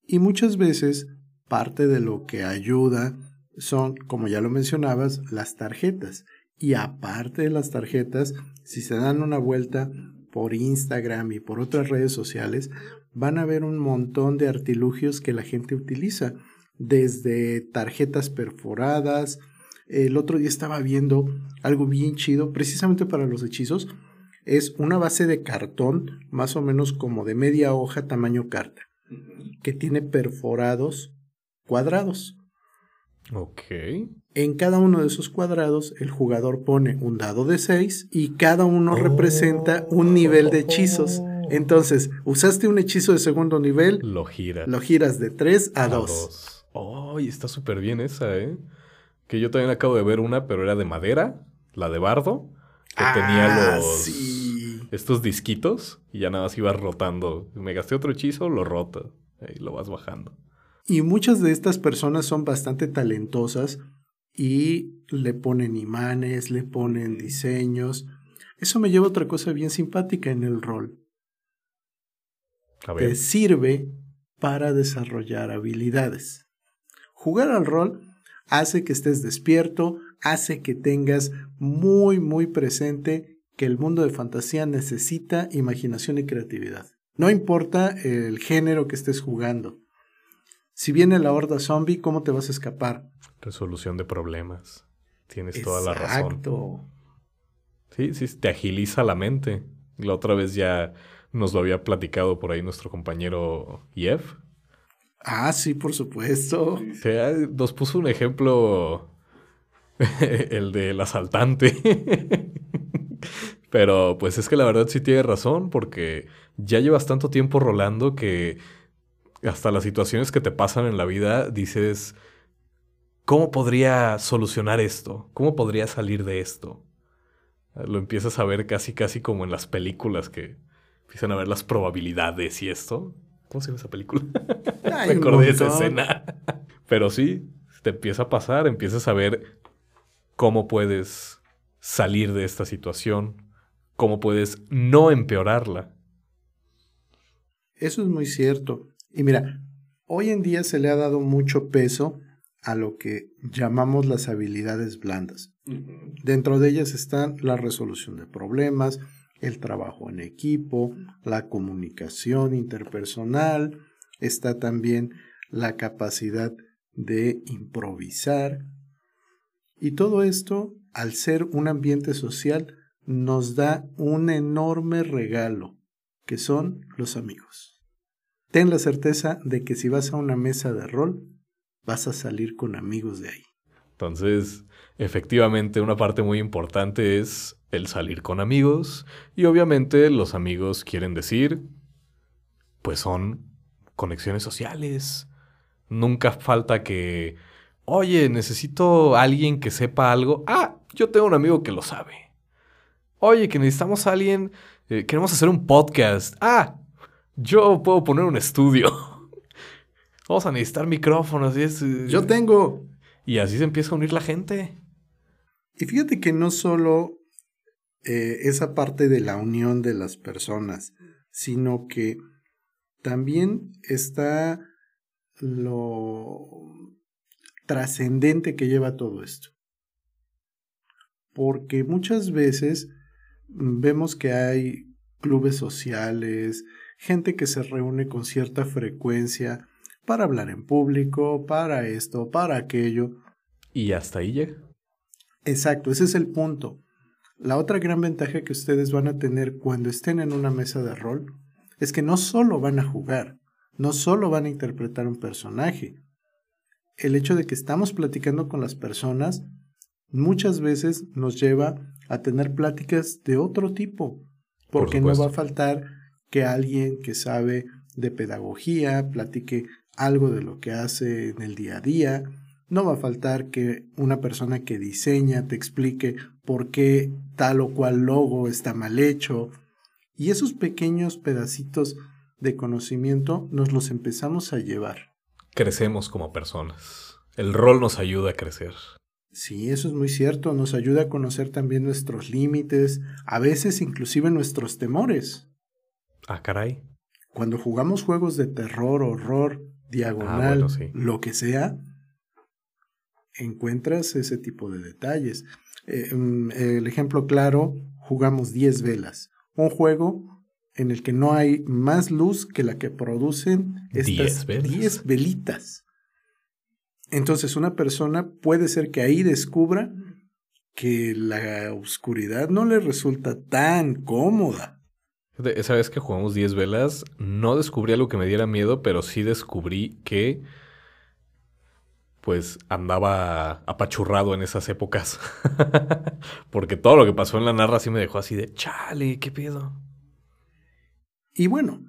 Y muchas veces parte de lo que ayuda son, como ya lo mencionabas, las tarjetas. Y aparte de las tarjetas, si se dan una vuelta por Instagram y por otras redes sociales, van a ver un montón de artilugios que la gente utiliza, desde tarjetas perforadas. El otro día estaba viendo algo bien chido, precisamente para los hechizos. Es una base de cartón, más o menos como de media hoja tamaño carta, que tiene perforados cuadrados. Ok. En cada uno de esos cuadrados, el jugador pone un dado de 6 y cada uno representa un nivel de hechizos. Entonces, usaste un hechizo de segundo nivel, Lo gira. lo giras de 3 a 2. dos. Oh, y está súper bien esa, ¿eh? Que yo también acabo de ver una, pero era de madera, la de bardo, que tenía los... Ah, sí. Estos disquitos y ya nada más ibas rotando. Me gasté otro hechizo, lo roto. Y lo vas bajando. Y muchas de estas personas son bastante talentosas y le ponen imanes, le ponen diseños. Eso me lleva a otra cosa bien simpática en el rol. A ver. Te sirve para desarrollar habilidades. Jugar al rol hace que estés despierto, hace que tengas muy, muy presente que el mundo de fantasía necesita imaginación y creatividad. No importa el género que estés jugando. Si viene la horda zombie, ¿cómo te vas a escapar? Resolución de problemas. Tienes toda la razón. Exacto. Sí, sí, te agiliza la mente. La otra vez ya nos lo había platicado por ahí nuestro compañero Jeff. Ah, sí, por supuesto. Que ah, nos puso un ejemplo, el del asaltante. Pero pues es que la verdad sí tiene razón, porque ya llevas tanto tiempo rolando que hasta las situaciones que te pasan en la vida dices, ¿cómo podría solucionar esto? ¿Cómo podría salir de esto? Lo empiezas a ver casi, casi como en las películas que empiezan a ver las probabilidades y esto. ¿Cómo se llama esa película? Me acordé de esa escena. Pero sí, te empieza a pasar, empiezas a ver cómo puedes salir de esta situación, cómo puedes no empeorarla. Eso es muy cierto. Y mira, hoy en día se le ha dado mucho peso a lo que llamamos las habilidades blandas. Dentro de ellas están la resolución de problemas, el trabajo en equipo, la comunicación interpersonal, está también la capacidad de improvisar. Y todo esto, al ser un ambiente social, nos da un enorme regalo, que son los amigos. Ten la certeza de que si vas a una mesa de rol, vas a salir con amigos de ahí. Entonces, efectivamente, una parte muy importante es el salir con amigos. Y obviamente los amigos quieren decir, pues son conexiones sociales. Nunca falta que, oye, necesito a alguien que sepa algo. Ah, yo tengo un amigo que lo sabe. Oye, que necesitamos a alguien, eh, queremos hacer un podcast. Ah, yo puedo poner un estudio. Vamos a necesitar micrófonos y es... eh, Yo tengo. y así se empieza a unir la gente. Y fíjate que no solo eh, esa parte de la unión de las personas, sino que también está lo trascendente que lleva todo esto. Porque muchas veces mm, vemos que hay clubes sociales, gente que se reúne con cierta frecuencia para hablar en público, para esto, para aquello, Y hasta ahí llega. Exacto, ese es el punto. La otra gran ventaja que ustedes van a tener cuando estén en una mesa de rol es que no solo van a jugar, no solo van a interpretar un personaje. El hecho de que estamos platicando con las personas muchas veces nos lleva a tener pláticas de otro tipo, Por porque no va a faltar que alguien que sabe de pedagogía platique algo de lo que hace en el día a día, no va a faltar que una persona que diseña te explique por qué tal o cual logo está mal hecho. Y esos pequeños pedacitos de conocimiento nos los empezamos a llevar. Crecemos como personas. El rol nos ayuda a crecer. Sí, eso es muy cierto. Nos ayuda a conocer también nuestros límites, a veces inclusive nuestros temores. Ah, caray. Cuando jugamos juegos de terror, horror, diagonal, bueno, sí. lo que sea, encuentras ese tipo de detalles. eh, mm, el ejemplo claro, jugamos 10 velas. Un juego en el que no hay más luz que la que producen estas 10 velitas. Entonces una persona puede ser que ahí descubra que la oscuridad no le resulta tan cómoda. Esa vez que jugamos 10 velas, no descubrí algo que me diera miedo, pero sí descubrí que pues andaba apachurrado en esas épocas. Porque todo lo que pasó en la narra sí me dejó así de, chale, ¿qué pedo? Y bueno,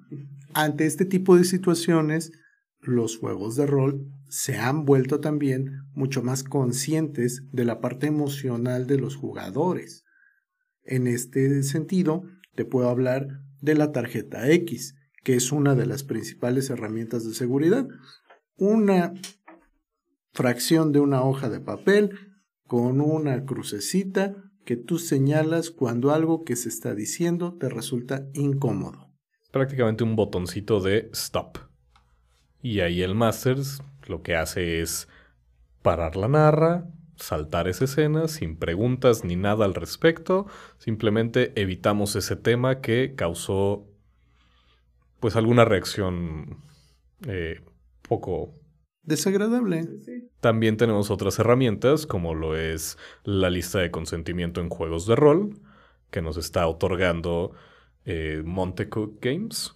ante este tipo de situaciones, los juegos de rol se han vuelto también mucho más conscientes de la parte emocional de los jugadores. En este sentido, te puedo hablar de la tarjeta X, que es una de las principales herramientas de seguridad. Una fracción de una hoja de papel con una crucecita que tú señalas cuando algo que se está diciendo te resulta incómodo. Prácticamente un botoncito de stop. Y ahí el Masters lo que hace es parar la narra, saltar esa escena sin preguntas ni nada al respecto, simplemente evitamos ese tema que causó pues alguna reacción eh, poco desagradable. También tenemos otras herramientas, como lo es la lista de consentimiento en juegos de rol, que nos está otorgando eh, Montecook Games.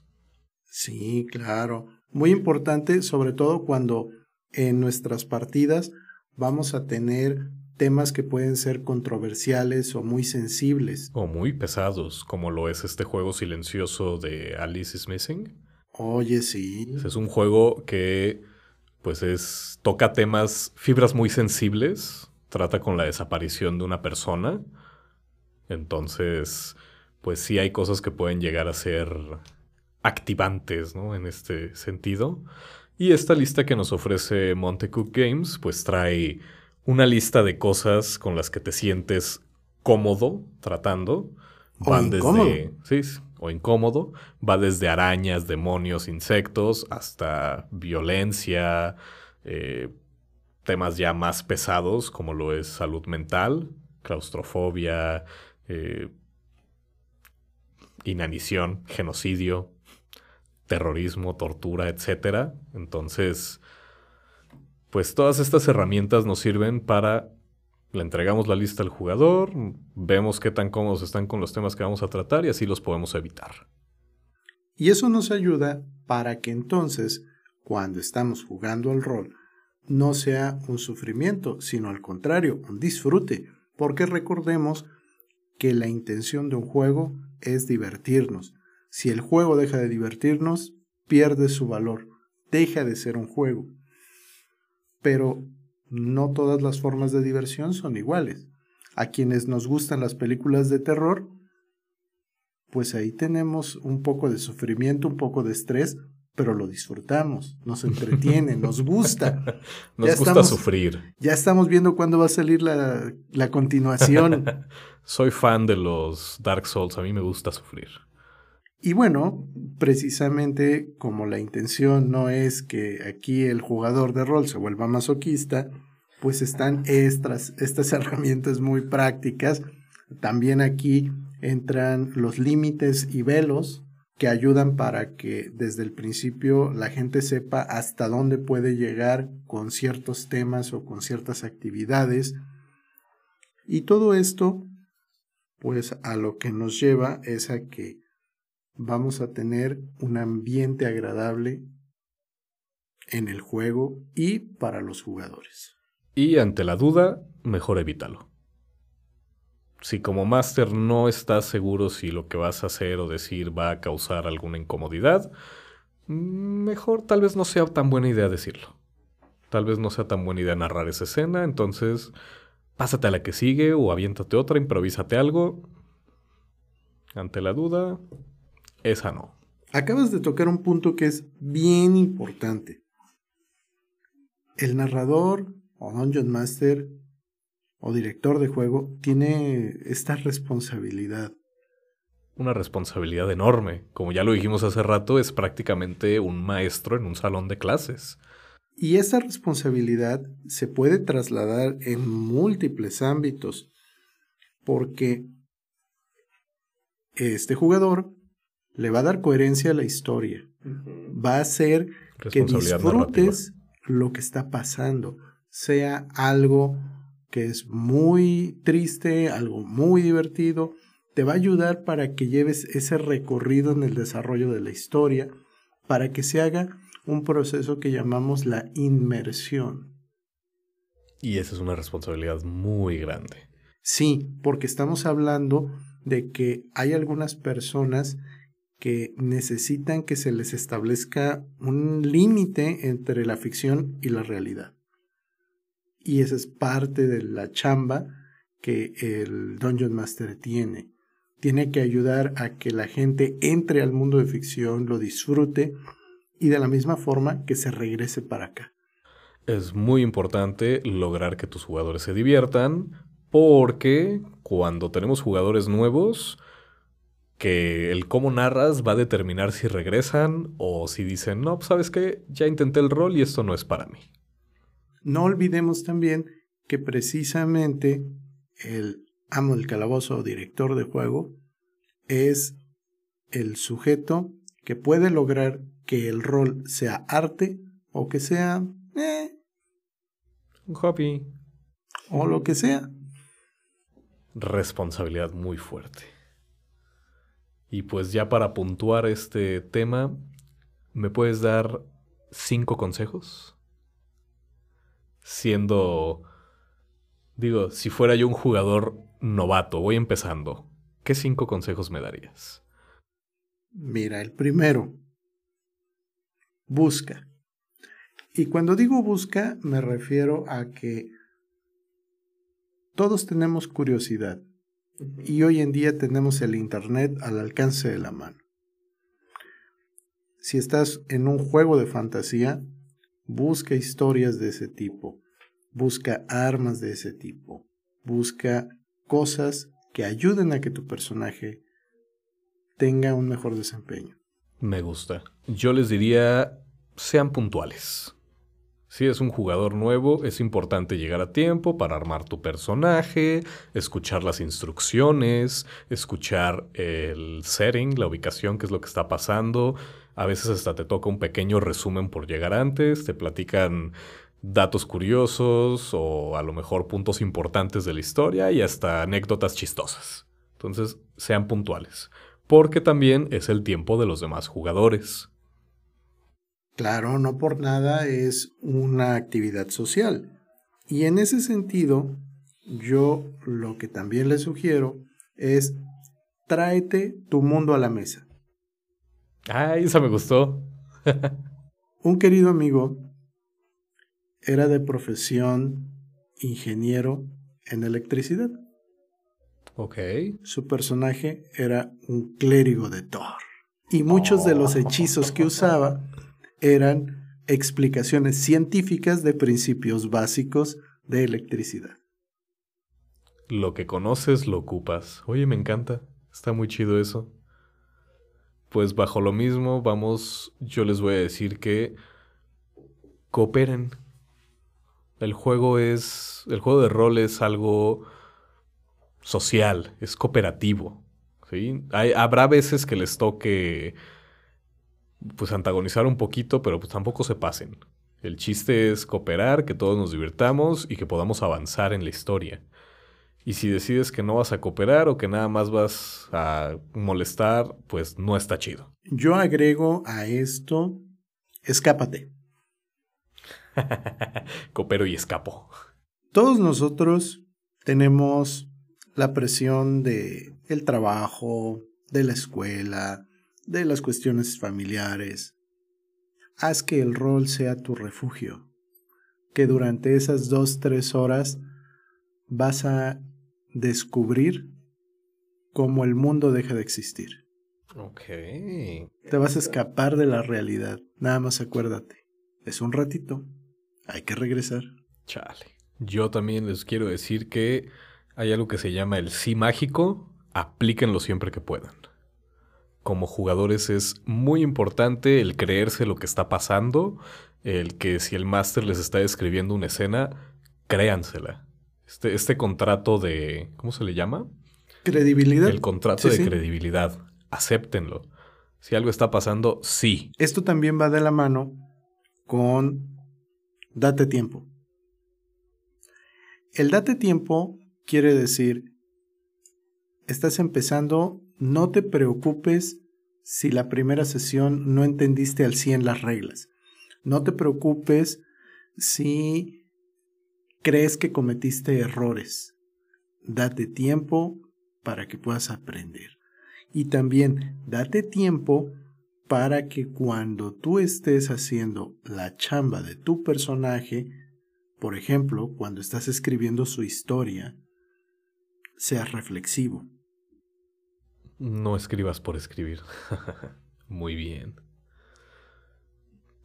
Sí, claro. Muy importante, sobre todo cuando en nuestras partidas vamos a tener temas que pueden ser controversiales o muy sensibles. O muy pesados, como lo es este juego silencioso de Alice is Missing. Oye, sí. Es un juego que pues es toca temas, fibras muy sensibles, trata con la desaparición de una persona. Entonces, pues sí hay cosas que pueden llegar a ser activantes, ¿no? En este sentido. Y esta lista que nos ofrece Montecook Games, pues trae una lista de cosas con las que te sientes cómodo tratando. Van desde. Sí, o incómodo. Va desde arañas, demonios, insectos, hasta violencia, eh, temas ya más pesados como lo es salud mental, claustrofobia, eh, inanición, genocidio, terrorismo, tortura, etc. Entonces, pues todas estas herramientas nos sirven para le entregamos la lista al jugador, vemos qué tan cómodos están con los temas que vamos a tratar y así los podemos evitar. Y eso nos ayuda para que entonces, cuando estamos jugando al rol, no sea un sufrimiento, sino al contrario, un disfrute, porque recordemos que la intención de un juego es divertirnos. Si el juego deja de divertirnos, pierde su valor, deja de ser un juego. Pero no todas las formas de diversión son iguales. A quienes nos gustan las películas de terror, pues ahí tenemos un poco de sufrimiento, un poco de estrés, pero lo disfrutamos, nos entretiene, nos gusta. nos gusta sufrir. Ya estamos viendo cuándo va a salir la, la continuación. Soy fan de los Dark Souls, a mí me gusta sufrir. Y bueno, precisamente como la intención no es que aquí el jugador de rol se vuelva masoquista, pues están estas, estas herramientas muy prácticas. También aquí entran los límites y velos que ayudan para que desde el principio la gente sepa hasta dónde puede llegar con ciertos temas o con ciertas actividades. Y todo esto, pues a lo que nos lleva es a que vamos a tener un ambiente agradable en el juego y para los jugadores. Y ante la duda, mejor evítalo. Si como máster no estás seguro si lo que vas a hacer o decir va a causar alguna incomodidad, mejor tal vez no sea tan buena idea decirlo. Tal vez no sea tan buena idea narrar esa escena, entonces pásate a la que sigue o aviéntate otra, improvísate algo. Ante la duda, esa no. Acabas de tocar un punto que es bien importante. El narrador o Dungeon Master o director de juego tiene esta responsabilidad. Una responsabilidad enorme. Como ya lo dijimos hace rato, es prácticamente un maestro en un salón de clases. Y esa responsabilidad se puede trasladar en múltiples ámbitos. porque este jugador le va a dar coherencia a la historia. Va a hacer que disfrutes lo que está pasando, sea algo que es muy triste, algo muy divertido, te va a ayudar para que lleves ese recorrido en el desarrollo de la historia, para que se haga un proceso que llamamos la inmersión. Y esa es una responsabilidad muy grande. Sí, porque estamos hablando de que hay algunas personas que necesitan que se les establezca un límite entre la ficción y la realidad. Y esa es parte de la chamba que el Dungeon Master tiene. Tiene que ayudar a que la gente entre al mundo de ficción, lo disfrute y de la misma forma que se regrese para acá. Es muy importante lograr que tus jugadores se diviertan porque cuando tenemos jugadores nuevos, que el cómo narras va a determinar si regresan o si dicen, no, pues sabes qué, ya intenté el rol y esto no es para mí. No olvidemos también que precisamente el amo del calabozo o director de juego es el sujeto que puede lograr que el rol sea arte o que sea eh, Un hobby. o lo que sea. Responsabilidad muy fuerte. Y pues ya para puntuar este tema, ¿me puedes dar cinco consejos? Siendo, digo, si fuera yo un jugador novato, voy empezando, ¿qué cinco consejos me darías? Mira, el primero, busca. Y cuando digo busca, me refiero a que todos tenemos curiosidad y hoy en día tenemos el Internet al alcance de la mano. Si estás en un juego de fantasía, busca historias de ese tipo, busca armas de ese tipo, busca cosas que ayuden a que tu personaje tenga un mejor desempeño. Me gusta. Yo les diría, sean puntuales. Si es un jugador nuevo, es importante llegar a tiempo para armar tu personaje, escuchar las instrucciones, escuchar el setting, la ubicación, qué es lo que está pasando. A veces hasta te toca un pequeño resumen por llegar antes, te platican datos curiosos o a lo mejor puntos importantes de la historia y hasta anécdotas chistosas. Entonces, sean puntuales, porque también es el tiempo de los demás jugadores. Claro, no por nada es una actividad social. Y en ese sentido, yo lo que también le sugiero es tráete tu mundo a la mesa. Ay, esa me gustó. Un querido amigo era de profesión ingeniero en electricidad. Ok. Su personaje era un clérigo de Thor. Y muchos de los hechizos que usaba eran explicaciones científicas de principios básicos de electricidad. Lo que conoces lo ocupas. Oye, me encanta. Está muy chido eso. Pues bajo lo mismo, vamos, yo les voy a decir que cooperen. El juego es, el juego de rol es algo social, es cooperativo. ¿sí? Hay, habrá veces que les toque pues antagonizar un poquito, pero pues tampoco se pasen. El chiste es cooperar, que todos nos divirtamos y que podamos avanzar en la historia. Y si decides que no vas a cooperar o que nada más vas a molestar, pues no está chido. Yo agrego a esto, escápate. Coopero y escapo. Todos nosotros tenemos la presión de el trabajo, de la escuela, de las cuestiones familiares. Haz que el rol sea tu refugio, que durante esas dos, tres horas vas a descubrir cómo el mundo deja de existir. Ok. Te vas a escapar de la realidad. Nada más acuérdate. Es un ratito. Hay que regresar. Chale. Yo también les quiero decir que hay algo que se llama el sí mágico. Aplíquenlo siempre que puedan. Como jugadores es muy importante el creerse lo que está pasando, el que si el máster les está describiendo una escena, créansela. Este, este contrato de. ¿Cómo se le llama? Credibilidad. El contrato Sí, de sí. credibilidad. Acéptenlo. Si algo está pasando, sí. Esto también va de la mano con date tiempo. El date tiempo quiere decir, estás empezando, no te preocupes si la primera sesión no entendiste al 100 las reglas. No te preocupes si crees que cometiste errores. Date tiempo para que puedas aprender. Y también date tiempo para que cuando tú estés haciendo la chamba de tu personaje, por ejemplo, cuando estás escribiendo su historia, seas reflexivo. No escribas por escribir. Muy bien.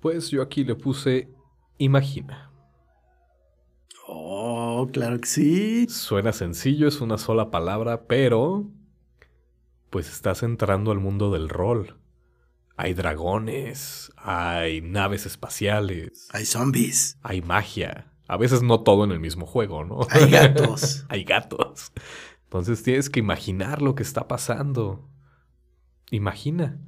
Pues yo aquí le puse imagina. Oh, claro que sí. Suena sencillo, es una sola palabra, pero pues estás entrando al mundo del rol. Hay dragones, hay naves espaciales, Hay zombies, hay magia. A veces no todo en el mismo juego, ¿no? hay gatos. hay gatos. Entonces tienes que imaginar lo que está pasando. Imagina.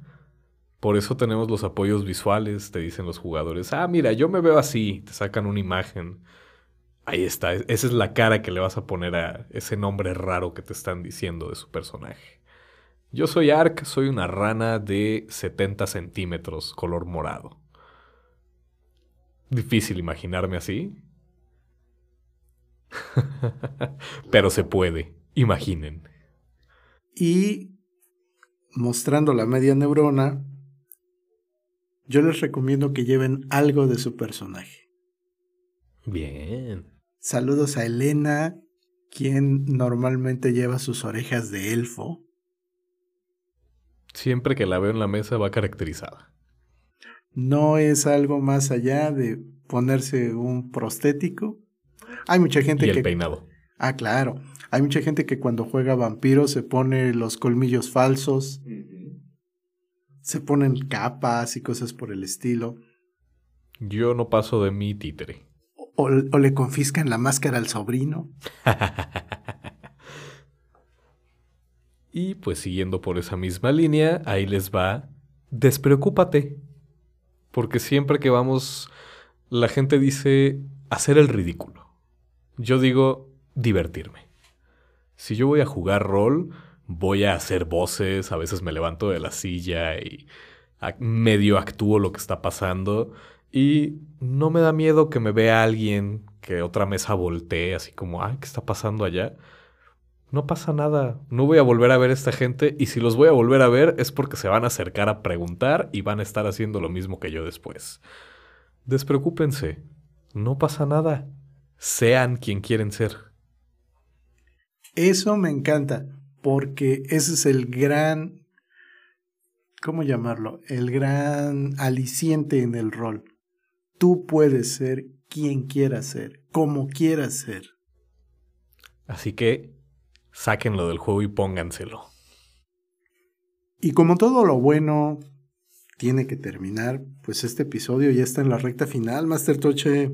Por eso tenemos los apoyos visuales, te dicen los jugadores, ah, mira, yo me veo así, te sacan una imagen. Ahí está, e-, esa es la cara que le vas a poner a ese nombre raro que te están diciendo de su personaje. Yo soy Ark, soy una rana de 70 centímetros, color morado. Difícil imaginarme así. Pero se puede, imaginen. Y mostrando la media neurona, yo les recomiendo que lleven algo de su personaje. Bien. Saludos a Elena, quien normalmente lleva sus orejas de elfo. Siempre que la veo en la mesa va caracterizada. No es algo más allá de ponerse un prostético. Hay mucha gente Y el que... peinado. Ah, claro. Hay mucha gente que cuando juega vampiro se pone los colmillos falsos, se ponen capas y cosas por el estilo. Yo no paso de mi títere. O, o le confiscan la máscara al sobrino. Y pues siguiendo por esa misma línea, ahí les va, despreocúpate. Porque siempre que vamos, la gente dice hacer el ridículo. Yo digo divertirme. Si yo voy a jugar rol, voy a hacer voces, a veces me levanto de la silla y medio actúo lo que está pasando. Y no me da miedo que me vea alguien, que otra mesa voltee, así como, ay, ¿qué está pasando allá? No pasa nada. No voy a volver a ver a esta gente y si los voy a volver a ver es porque se van a acercar a preguntar y van a estar haciendo lo mismo que yo después. Despreocúpense. No pasa nada. Sean quien quieren ser. Eso me encanta, porque ese es el gran, ¿cómo llamarlo? El gran aliciente en el rol. Tú puedes ser quien quieras ser, como quieras ser. Así que sáquenlo del juego y pónganselo. Y como todo lo bueno tiene que terminar, pues este episodio ya está en la recta final, Master Toche.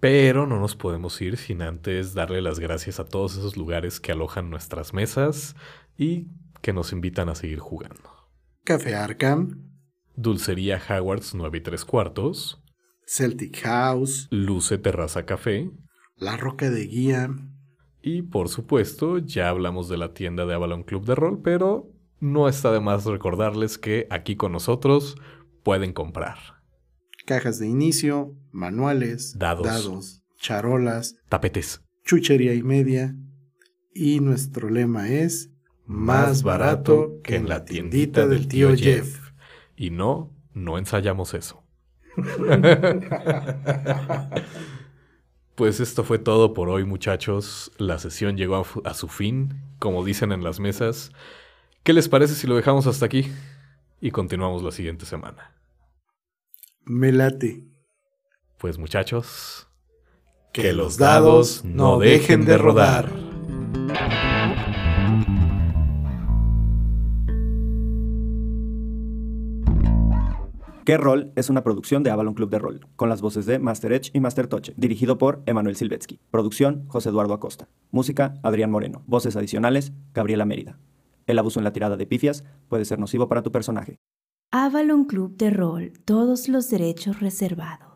Pero no nos podemos ir sin antes darle las gracias a todos esos lugares que alojan nuestras mesas y que nos invitan a seguir jugando. Café Arkham, Dulcería Howards 9 y 3 cuartos, Celtic House, Luce Terraza Café, La Roca de Guía, Y por supuesto, ya hablamos de la tienda de Avalon Club de Rol, pero no está de más recordarles que aquí con nosotros pueden comprar cajas de inicio, manuales, Dados. charolas, tapetes chuchería y media. Y nuestro lema es más barato que en la tiendita del tío Jeff. Y no, no ensayamos eso. Pues esto fue todo por hoy, muchachos. La sesión llegó a, su fin, como dicen en las mesas. ¿Qué les parece si lo dejamos hasta aquí? Y continuamos la siguiente semana. Me late. Pues muchachos, Que los dados no dejen de rodar. ¿Qué rol? Es una producción de Avalon Club de Rol, con las voces de Master Edge y Master Toche, dirigido por Emanuel Silvetsky. Producción, José Eduardo Acosta. Música, Adrián Moreno. Voces adicionales, Gabriela Mérida. El abuso en la tirada de pifias puede ser nocivo para tu personaje. Avalon Club de Rol, todos los derechos reservados.